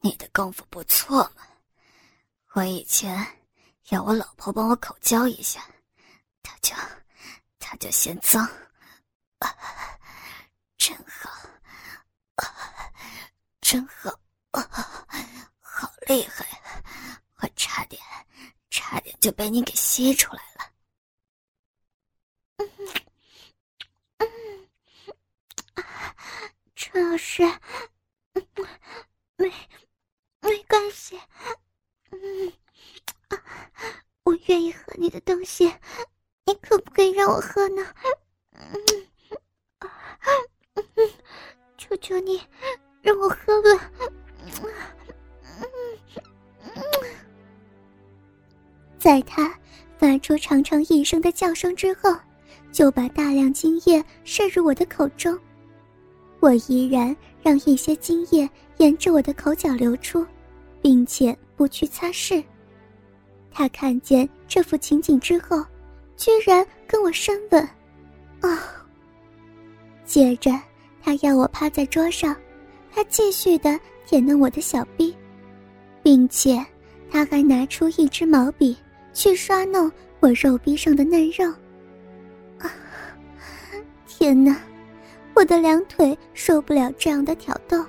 你的功夫不错嘛。我以前要我老婆帮我口交一下，她就她就嫌脏，啊，真好，啊，真好，啊，好厉害！我差点差点就被你给吸出来了。嗯嗯，陈老师，关系。嗯，我愿意喝你的东西，你可不可以让我喝呢？嗯，求求你，让我喝吧。在他发出长长一声的叫声之后，就把大量精液射入我的口中。我依然让一些精液沿着我的口角流出，并且。不去擦拭。他看见这幅情景之后，居然跟我深吻，啊！接着他要我趴在桌上，他继续的舔弄我的小臂，并且他还拿出一支毛笔去刷弄我肉臂上的嫩肉。啊！天哪！我的两腿受不了这样的挑逗，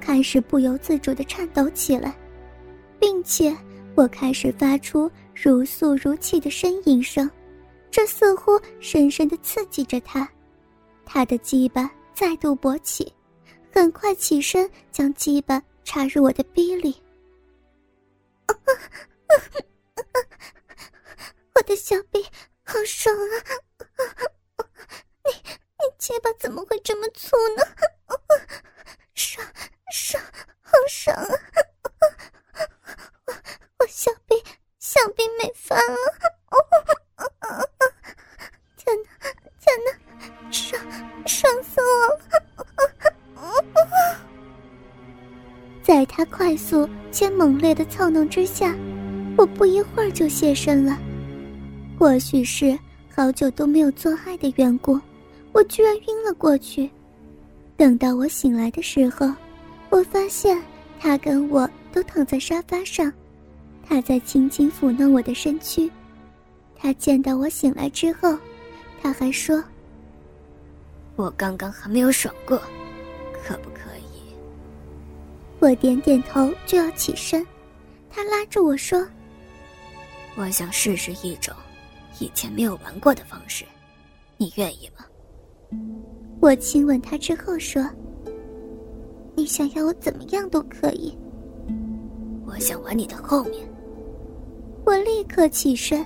开始不由自主的颤抖起来。并且我开始发出如诉如泣的呻吟声，这似乎深深的刺激着他。他的鸡巴再度勃起，很快起身将鸡巴插入我的逼里。我的小臂好爽啊！你你鸡巴怎么会这么粗呢？速且猛烈的操弄之下，我不一会儿就现身了。或许是好久都没有做爱的缘故，我居然晕了过去。等到我醒来的时候，我发现他跟我都躺在沙发上。他在轻轻抚弄我的身躯，他见到我醒来之后，他还说：“我刚刚还没有爽过，可不可以？”我点点头就要起身，他拉住我说：“我想试试一种以前没有玩过的方式，你愿意吗？”我亲吻他之后说：“你想要我怎么样都可以。”我想玩你的后面。我立刻起身，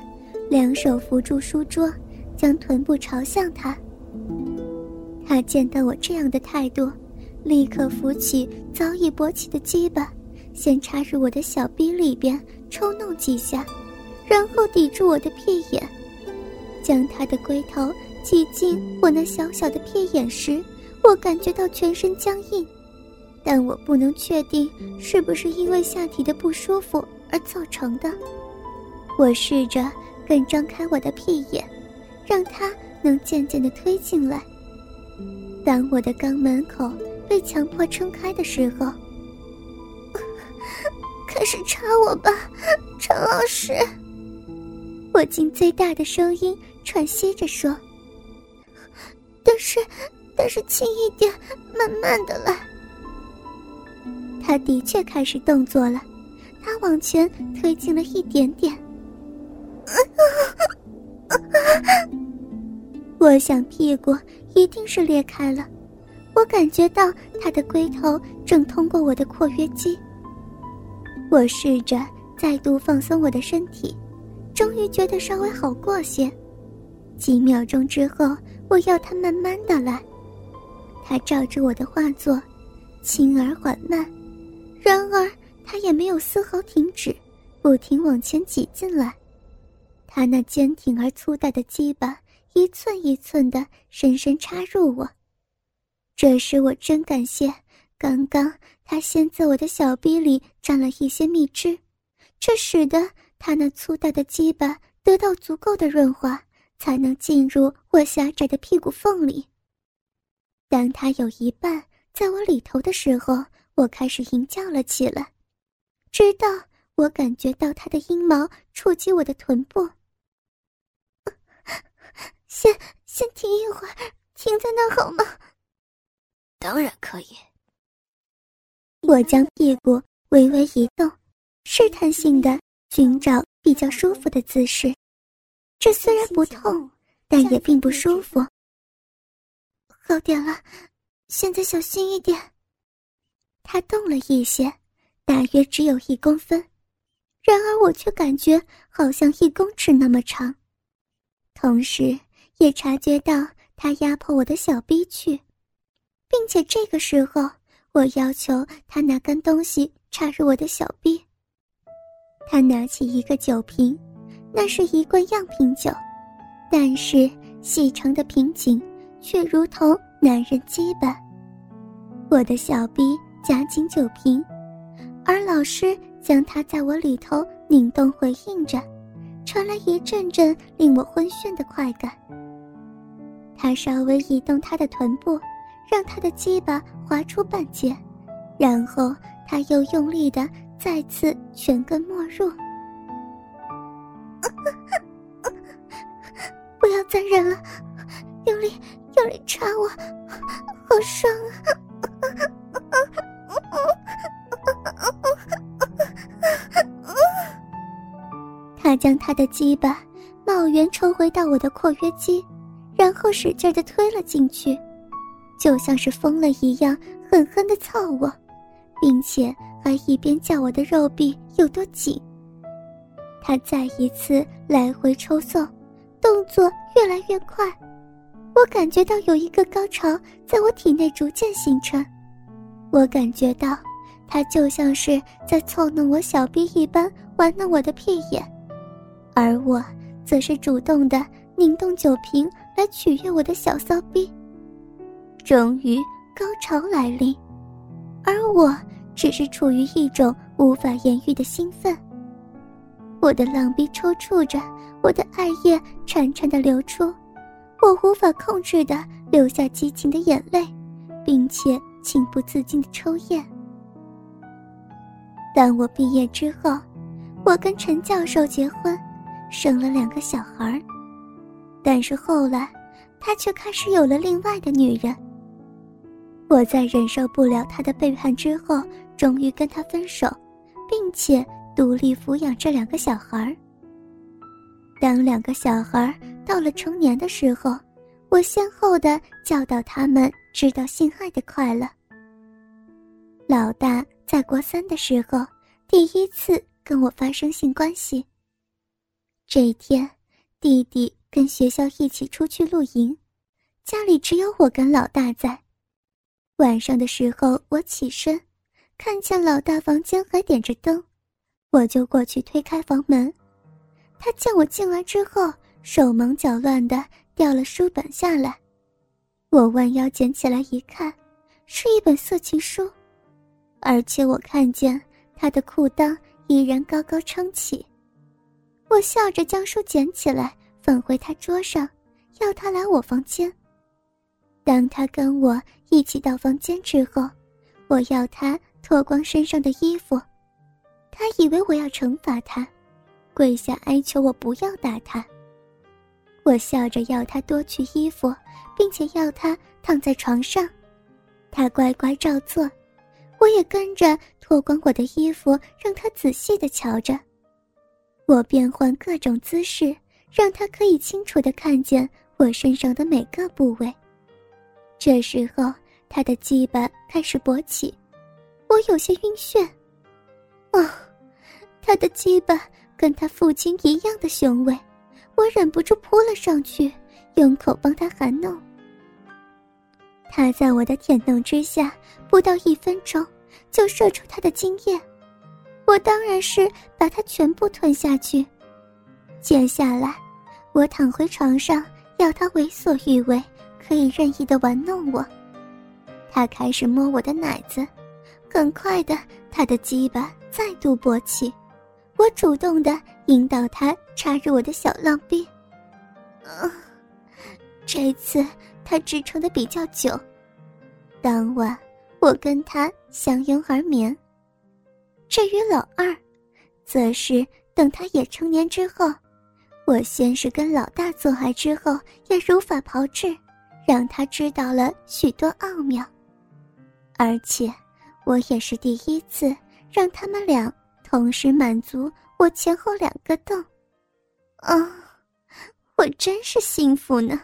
两手扶住书桌，将臀部朝向他。他见到我这样的态度，立刻扶起早已勃起的鸡巴，先插入我的小逼里边抽弄几下，然后抵住我的屁眼，将他的龟头挤进我那小小的屁眼时，我感觉到全身僵硬，但我不能确定是不是因为下体的不舒服而造成的。我试着更张开我的屁眼，让它能渐渐的推进来。当我的肛门口被强迫撑开的时候，开始插我吧，陈老师。我尽最大的声音喘息着说：“但是，但是轻一点，慢慢的来。”他的确开始动作了，他往前推进了一点点。我想屁股一定是裂开了，我感觉到他的龟头正通过我的括约肌。我试着再度放松我的身体，终于觉得稍微好过些。几秒钟之后，我要他慢慢的来。他照着我的画作，轻而缓慢，然而他也没有丝毫停止，不停往前挤进来。他那坚挺而粗大的鸡巴一寸一寸的深深插入我，这时我真感谢刚刚他先在我的小逼里沾了一些蜜汁，这使得他那粗大的鸡巴得到足够的润滑，才能进入我狭窄的屁股缝里。当他有一半在我里头的时候，我开始吟叫了起来，直到我感觉到他的阴毛触及我的臀部。先先停一会儿，停在那好吗？当然可以。我将屁股微微移动，试探性的寻找比较舒服的姿势。这虽然不痛，但也并不舒服。好点了，现在小心一点。他动了一些，大约只有一公分，然而我却感觉好像一公尺那么长，同时也察觉到他压迫我的小臂去，并且这个时候我要求他拿根东西插入我的小臂。他拿起一个酒瓶，那是一罐样品酒，但是细长的瓶颈却如同男人基本。我的小臂。夹紧酒瓶，而老师将它在我里头拧动，回应着，传来一阵阵令我昏眩的快感。他稍微移动他的臀部，让他的鸡巴滑出半截，然后他又用力的再次全根没入。不要再忍了，用力用力插我，好爽啊！他将他的鸡巴冒圆抽回到我的括约肌，然后使劲的推了进去，就像是疯了一样，狠狠的操我，并且还一边叫我的肉壁有多紧。他再一次来回抽送，动作越来越快，我感觉到有一个高潮在我体内逐渐形成。我感觉到，他就像是在凑弄我小臂一般玩弄我的屁眼，而我则是主动的拧动酒瓶来取悦我的小骚逼。终于高潮来临，而我只是处于一种无法言喻的兴奋。我的浪逼抽搐着，我的爱液潺潺的流出，我无法控制的流下激情的眼泪，并且。情不自禁的抽烟。当我毕业之后，我跟陈教授结婚，生了两个小孩但是后来，他却开始有了另外的女人。我在忍受不了他的背叛之后，终于跟他分手，并且独立抚养这两个小孩当两个小孩到了成年的时候，我先后的教导他们。知道性爱的快乐。老大在国三的时候，第一次跟我发生性关系。这一天，弟弟跟学校一起出去露营，家里只有我跟老大在。晚上的时候，我起身，看见老大房间还点着灯，我就过去推开房门。他见我进来之后，手忙脚乱的掉了书本下来。我弯腰捡起来一看，是一本色情书，而且我看见他的裤裆依然高高撑起。我笑着将书捡起来放回他桌上，要他来我房间。当他跟我一起到房间之后，我要他脱光身上的衣服，他以为我要惩罚他，跪下哀求我不要打他。我笑着要他脱去衣服，并且要他躺在床上，他乖乖照做。我也跟着脱光我的衣服，让他仔细的瞧着。我变换各种姿势，让他可以清楚的看见我身上的每个部位。这时候，他的鸡巴开始勃起，我有些晕眩。哦，他的鸡巴跟他父亲一样的雄伟。我忍不住扑了上去，用口帮他含弄。他在我的舔弄之下，不到一分钟就射出他的精液，我当然是把他全部吞下去。接下来，我躺回床上，要他为所欲为，可以任意的玩弄我。他开始摸我的奶子，很快的，他的鸡巴再度勃起。我主动的引导他插入我的小浪逼，嗯，这次他支撑的比较久。当晚，我跟他相拥而眠。至于老二，则是等他也成年之后，我先是跟老大做爱之后，也如法炮制，让他知道了许多奥妙。而且，我也是第一次让他们俩同时满足我前后两个洞。啊，我真是幸福呢。